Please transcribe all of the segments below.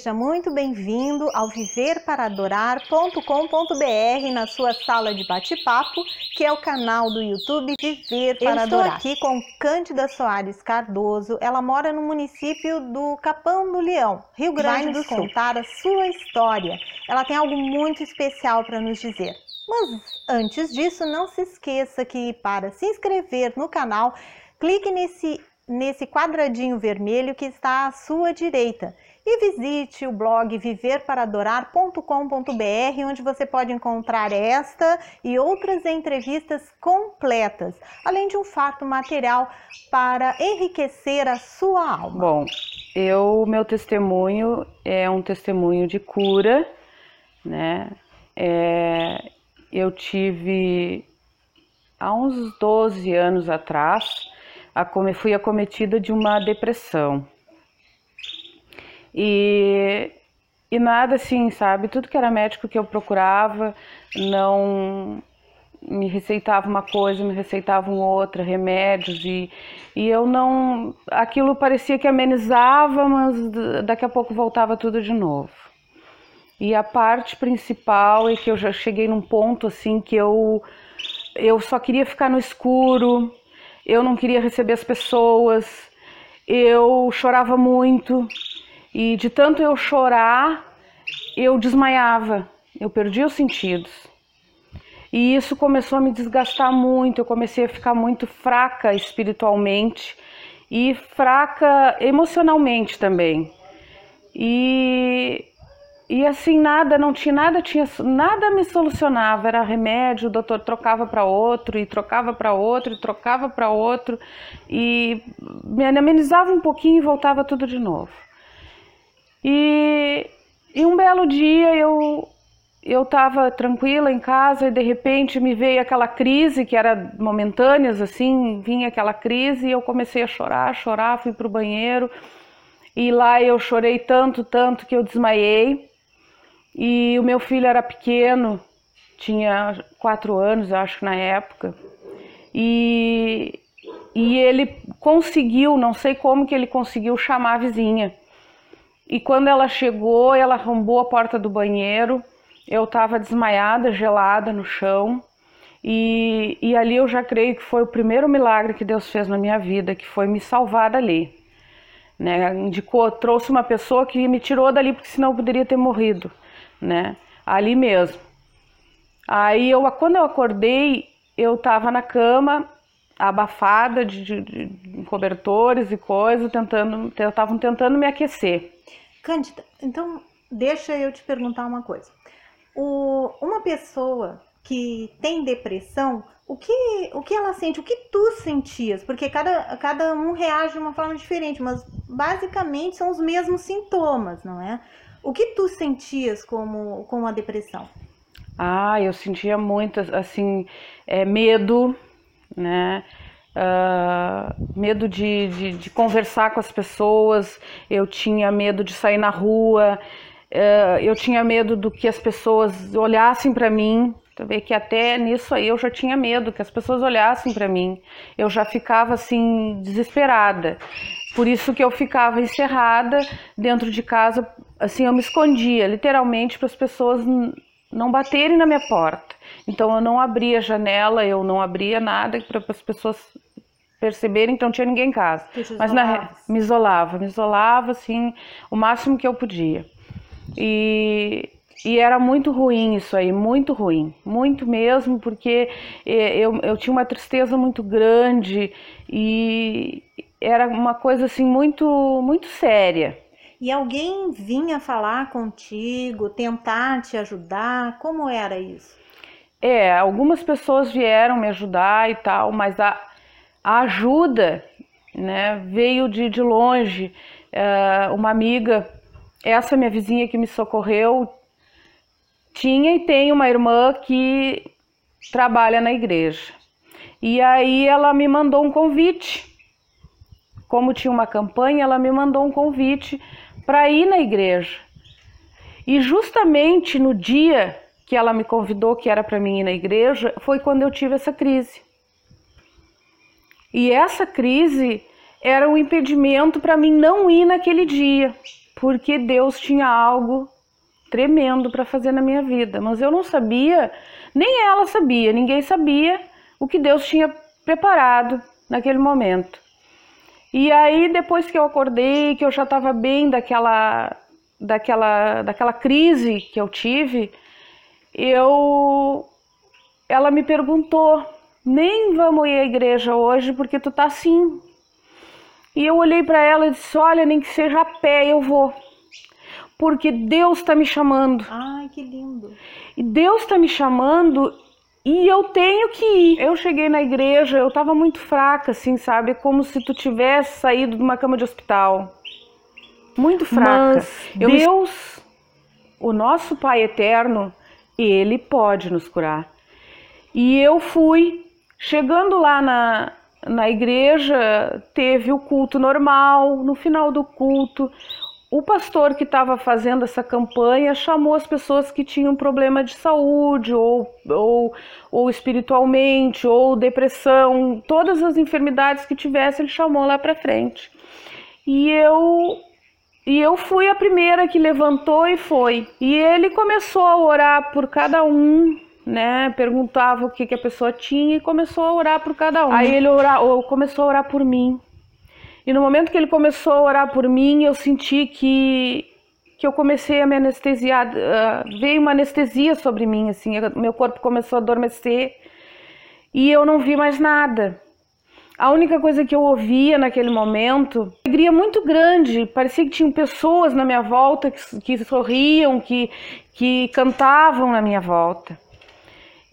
Seja muito bem-vindo ao viverparadorar.com.br na sua sala de bate-papo, que é o canal do YouTube Viver para Eu Adorar. Estou aqui com Cândida Soares Cardoso. Ela mora no município do Capão do Leão, Rio Grande do Sul. contar a sua história. Ela tem algo muito especial para nos dizer. Mas antes disso, não se esqueça que para se inscrever no canal, clique nesse nesse quadradinho vermelho que está à sua direita e visite o blog viverparadorar.com.br, onde você pode encontrar esta e outras entrevistas completas, além de um fato material para enriquecer a sua alma. Bom, eu meu testemunho é um testemunho de cura, né? É, eu tive há uns 12 anos atrás fui acometida de uma depressão. E, e nada assim, sabe? Tudo que era médico que eu procurava não me receitava uma coisa, me receitavam outra, remédios e, e eu não. Aquilo parecia que amenizava, mas daqui a pouco voltava tudo de novo. E a parte principal é que eu já cheguei num ponto assim que eu eu só queria ficar no escuro, eu não queria receber as pessoas, eu chorava muito e de tanto eu chorar, eu desmaiava, eu perdia os sentidos. E isso começou a me desgastar muito, eu comecei a ficar muito fraca espiritualmente e fraca emocionalmente também. E e assim, nada, não tinha nada, tinha nada me solucionava, era remédio, o doutor trocava para outro e trocava para outro e trocava para outro e me amenizava um pouquinho e voltava tudo de novo. E, e um belo dia eu eu estava tranquila em casa e de repente me veio aquela crise que era momentânea, assim, vinha aquela crise e eu comecei a chorar, chorar, fui para o banheiro e lá eu chorei tanto, tanto que eu desmaiei. E o meu filho era pequeno, tinha quatro anos, acho, na época. E, e ele conseguiu, não sei como que ele conseguiu chamar a vizinha. E quando ela chegou, ela arrombou a porta do banheiro. Eu estava desmaiada, gelada no chão. E, e ali eu já creio que foi o primeiro milagre que Deus fez na minha vida, que foi me salvar dali. Né? Indicou, trouxe uma pessoa que me tirou dali, porque senão eu poderia ter morrido né? Ali mesmo. Aí eu, quando eu acordei, eu tava na cama, abafada de, de, de cobertores e coisas, tentando, estavam tentando me aquecer. Cândida, então deixa eu te perguntar uma coisa. O, uma pessoa que tem depressão, o que, o que ela sente, o que tu sentias? Porque cada, cada um reage de uma forma diferente, mas basicamente são os mesmos sintomas, não é? O que tu sentias como, com a depressão? Ah, eu sentia muito, assim, é, medo, né? Uh, medo de, de, de, conversar com as pessoas, eu tinha medo de sair na rua, uh, eu tinha medo do que as pessoas olhassem para mim. Tu vê que até nisso aí eu já tinha medo que as pessoas olhassem para mim. Eu já ficava assim desesperada. Por isso que eu ficava encerrada dentro de casa, assim, eu me escondia, literalmente, para as pessoas não baterem na minha porta. Então eu não abria a janela, eu não abria nada para as pessoas perceberem que não tinha ninguém em casa. Mas na, me isolava, me isolava assim, o máximo que eu podia. E, e era muito ruim isso aí, muito ruim, muito mesmo, porque eh, eu, eu tinha uma tristeza muito grande e, era uma coisa assim muito muito séria. E alguém vinha falar contigo, tentar te ajudar? Como era isso? É, algumas pessoas vieram me ajudar e tal, mas a, a ajuda né, veio de, de longe. É, uma amiga, essa minha vizinha que me socorreu, tinha e tem uma irmã que trabalha na igreja. E aí ela me mandou um convite como tinha uma campanha, ela me mandou um convite para ir na igreja. E justamente no dia que ela me convidou, que era para mim ir na igreja, foi quando eu tive essa crise. E essa crise era um impedimento para mim não ir naquele dia, porque Deus tinha algo tremendo para fazer na minha vida, mas eu não sabia, nem ela sabia, ninguém sabia o que Deus tinha preparado naquele momento. E aí depois que eu acordei, que eu já estava bem daquela daquela daquela crise que eu tive, eu ela me perguntou: "Nem vamos ir à igreja hoje porque tu tá assim". E eu olhei para ela e disse: "Olha, nem que seja a pé, eu vou" porque Deus está me chamando. Ai, que lindo. E Deus está me chamando e eu tenho que ir. Eu cheguei na igreja, eu estava muito fraca, assim, sabe? Como se tu tivesse saído de uma cama de hospital. Muito fraca. Mas Deus, o nosso Pai eterno, ele pode nos curar. E eu fui, chegando lá na, na igreja, teve o culto normal. No final do culto, o pastor que estava fazendo essa campanha chamou as pessoas que tinham problema de saúde, ou, ou, ou espiritualmente, ou depressão, todas as enfermidades que tivesse, ele chamou lá para frente. E eu e eu fui a primeira que levantou e foi. E ele começou a orar por cada um, né? Perguntava o que, que a pessoa tinha e começou a orar por cada um. Aí ele ora, começou a orar por mim. E no momento que ele começou a orar por mim, eu senti que que eu comecei a me anestesiar, uh, veio uma anestesia sobre mim, assim, meu corpo começou a adormecer e eu não vi mais nada. A única coisa que eu ouvia naquele momento, alegria muito grande, parecia que tinham pessoas na minha volta que, que sorriam, que, que cantavam na minha volta.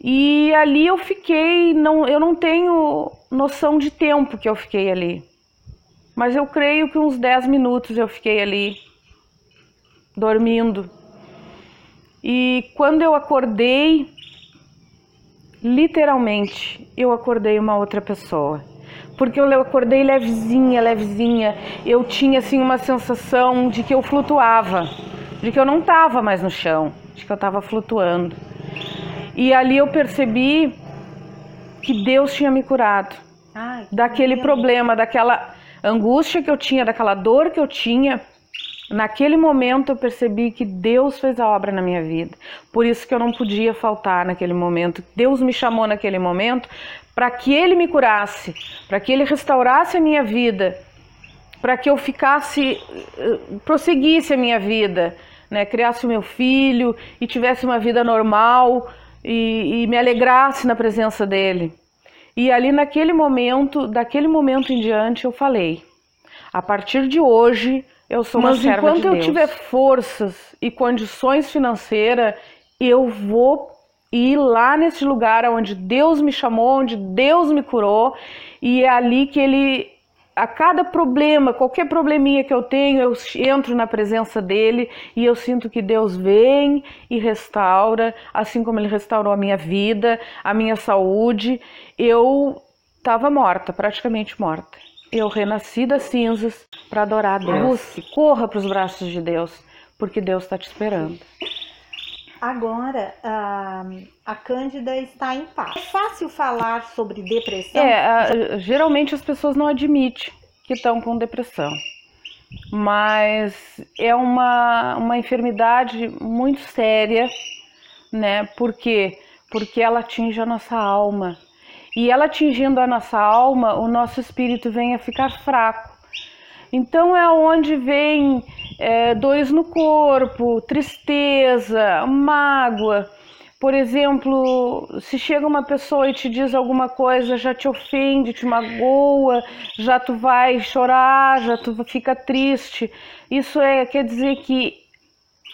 E ali eu fiquei, não, eu não tenho noção de tempo que eu fiquei ali. Mas eu creio que uns 10 minutos eu fiquei ali, dormindo. E quando eu acordei, literalmente, eu acordei uma outra pessoa. Porque eu acordei levezinha, levezinha. Eu tinha assim uma sensação de que eu flutuava, de que eu não estava mais no chão, de que eu estava flutuando. E ali eu percebi que Deus tinha me curado Ai, daquele problema, daquela angústia que eu tinha, daquela dor que eu tinha, naquele momento eu percebi que Deus fez a obra na minha vida. Por isso que eu não podia faltar naquele momento. Deus me chamou naquele momento para que Ele me curasse, para que Ele restaurasse a minha vida, para que eu ficasse, eh, prosseguisse a minha vida, né? criasse o meu filho e tivesse uma vida normal e, e me alegrasse na presença dEle. E ali naquele momento, daquele momento em diante, eu falei: a partir de hoje eu sou uma Mas serva de Deus. enquanto eu tiver forças e condições financeiras, eu vou ir lá nesse lugar onde Deus me chamou, onde Deus me curou, e é ali que ele a cada problema, qualquer probleminha que eu tenho, eu entro na presença dele e eu sinto que Deus vem e restaura, assim como ele restaurou a minha vida, a minha saúde. Eu estava morta, praticamente morta. Eu renasci das cinzas para adorar a Deus. Corra para os braços de Deus, porque Deus está te esperando. Agora, a, a Cândida está em paz. É fácil falar sobre depressão? É, geralmente as pessoas não admitem que estão com depressão. Mas é uma, uma enfermidade muito séria, né? Por quê? Porque ela atinge a nossa alma. E ela atingindo a nossa alma, o nosso espírito vem a ficar fraco. Então é onde vem é, dores no corpo, tristeza, mágoa. Por exemplo, se chega uma pessoa e te diz alguma coisa, já te ofende, te magoa, já tu vai chorar, já tu fica triste. Isso é quer dizer que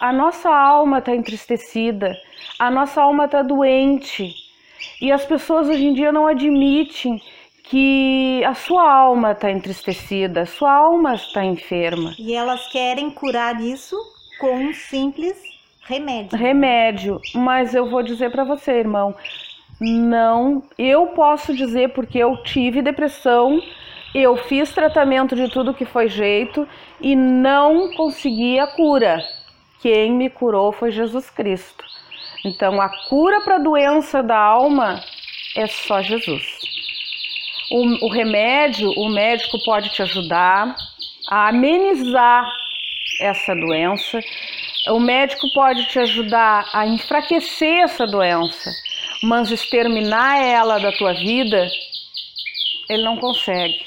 a nossa alma está entristecida, a nossa alma está doente. E as pessoas hoje em dia não admitem que a sua alma está entristecida, a sua alma está enferma. E elas querem curar isso com um simples remédio. Remédio, mas eu vou dizer para você, irmão, não, eu posso dizer porque eu tive depressão, eu fiz tratamento de tudo que foi jeito e não consegui a cura. Quem me curou foi Jesus Cristo. Então, a cura para a doença da alma é só Jesus. O, o remédio, o médico pode te ajudar a amenizar essa doença. O médico pode te ajudar a enfraquecer essa doença, mas exterminar ela da tua vida, ele não consegue.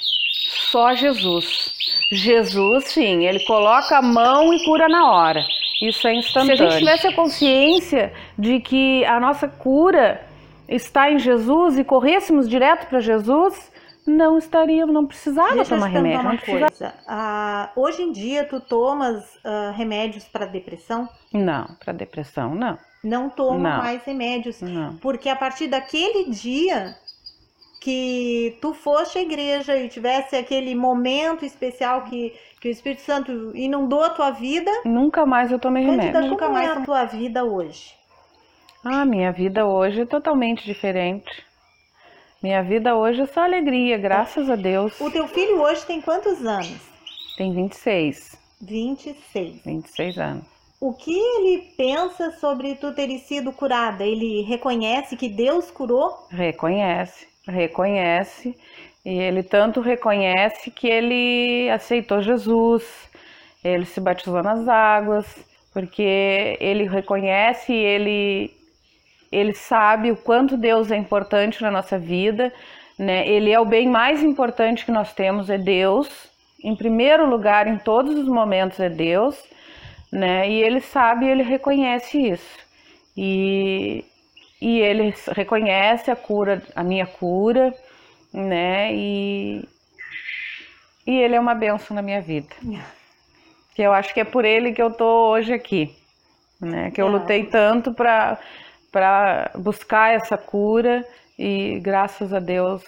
Só Jesus. Jesus, sim, ele coloca a mão e cura na hora. Isso é instantâneo. Se a gente tivesse a consciência de que a nossa cura está em Jesus e corrêssemos direto para Jesus, não estaria, não precisava Deixa tomar remédio. Uma coisa. Ah, hoje em dia tu tomas ah, remédios para depressão? Não, para depressão não. Não toma não. mais remédios, não. porque a partir daquele dia que tu foste à igreja e tivesse aquele momento especial que, que o Espírito Santo inundou a tua vida, nunca mais eu tomei remédio. Nunca mais a tua vida hoje. Ah, minha vida hoje é totalmente diferente. Minha vida hoje é só alegria, graças a Deus. O teu filho hoje tem quantos anos? Tem 26. 26. 26 anos. O que ele pensa sobre tu ter sido curada? Ele reconhece que Deus curou? Reconhece, reconhece. E ele tanto reconhece que ele aceitou Jesus, ele se batizou nas águas, porque ele reconhece, ele ele sabe o quanto Deus é importante na nossa vida, né? Ele é o bem mais importante que nós temos, é Deus. Em primeiro lugar, em todos os momentos, é Deus, né? E ele sabe, ele reconhece isso. E, e ele reconhece a cura, a minha cura, né? E, e ele é uma benção na minha vida. Que eu acho que é por ele que eu tô hoje aqui, né? Que eu é. lutei tanto para para buscar essa cura e graças a Deus,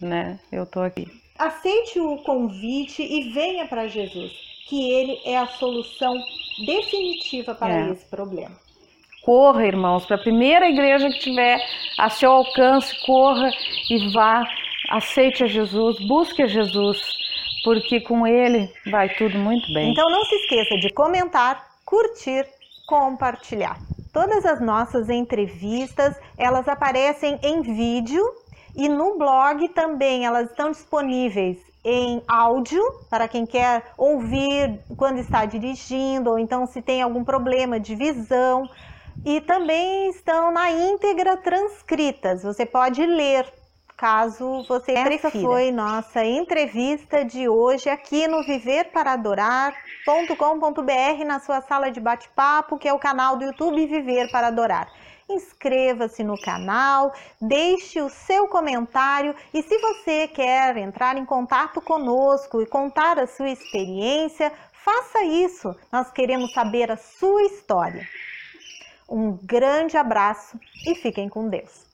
né, eu tô aqui. Aceite o convite e venha para Jesus, que ele é a solução definitiva para é. esse problema. Corra, irmãos, para a primeira igreja que tiver a seu alcance, corra e vá, aceite a Jesus, busque a Jesus, porque com ele vai tudo muito bem. Então não se esqueça de comentar, curtir, compartilhar. Todas as nossas entrevistas, elas aparecem em vídeo e no blog também elas estão disponíveis em áudio para quem quer ouvir quando está dirigindo ou então se tem algum problema de visão e também estão na íntegra transcritas. Você pode ler caso você Essa prefira. foi nossa entrevista de hoje aqui no Viver para Adorar.com.br na sua sala de bate-papo, que é o canal do YouTube Viver para Adorar. Inscreva-se no canal, deixe o seu comentário e se você quer entrar em contato conosco e contar a sua experiência, faça isso. Nós queremos saber a sua história. Um grande abraço e fiquem com Deus.